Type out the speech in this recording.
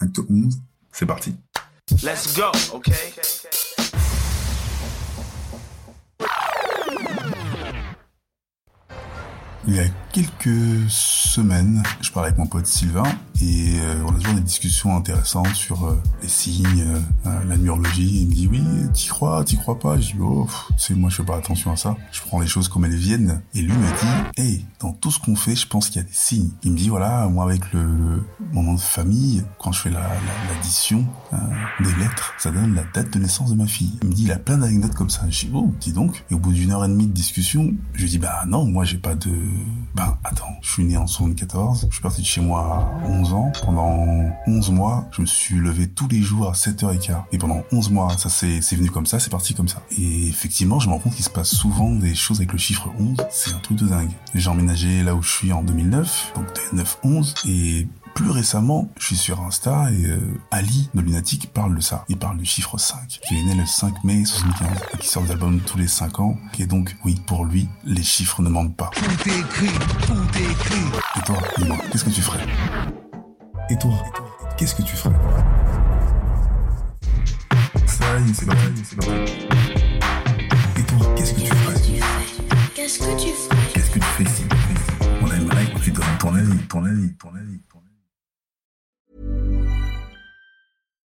acte 11, c'est parti. Let's go, okay? Il y a quelques semaines, je parlais avec mon pote Sylvain et euh, on a toujours des discussions intéressantes sur euh, les signes, euh, la numérologie. Il me dit oui, t'y crois, t'y crois pas? Je dis oh, sais, moi je fais pas attention à ça. Je prends les choses comme elles viennent. Et lui me dit, hey, dans tout ce qu'on fait, je pense qu'il y a des signes. Il me dit voilà, moi avec le, le- mon nom de famille, quand je fais la- la- l'addition euh, des lettres, ça donne la date de naissance de ma fille. Il me dit il a plein d'anecdotes comme ça. Je dis oh, dis donc. Et au bout d'une heure et demie de discussion, je lui dis bah non, moi j'ai pas de ben, attends, je suis né en 74, je suis parti de chez moi à 11 ans. Pendant 11 mois, je me suis levé tous les jours à 7h15. Et pendant 11 mois, ça c'est venu comme ça, c'est parti comme ça. Et effectivement, je me rends compte qu'il se passe souvent des choses avec le chiffre 11. C'est un truc de dingue. J'ai emménagé là où je suis en 2009, donc 2009-11. Et plus récemment, je suis sur Insta et euh, Ali de Lunatic parle de ça. Il parle du chiffre 5, qui est né le 5 mai 75 et qui sort des albums tous les 5 ans. Et donc, oui, pour lui, les chiffres ne mentent pas. Tout est écrit, tout est écrit. Et toi, dis-moi, qu'est-ce que tu ferais? Et toi, qu'est-ce que tu ferais? Ça y est, c'est parti, c'est parti. Et toi, qu'est-ce que tu ferais? Qu'est-ce que tu fais Qu'est-ce que tu fais ici? On aimerait que tu donnes ton avis, ton avis, ton avis, ton avis.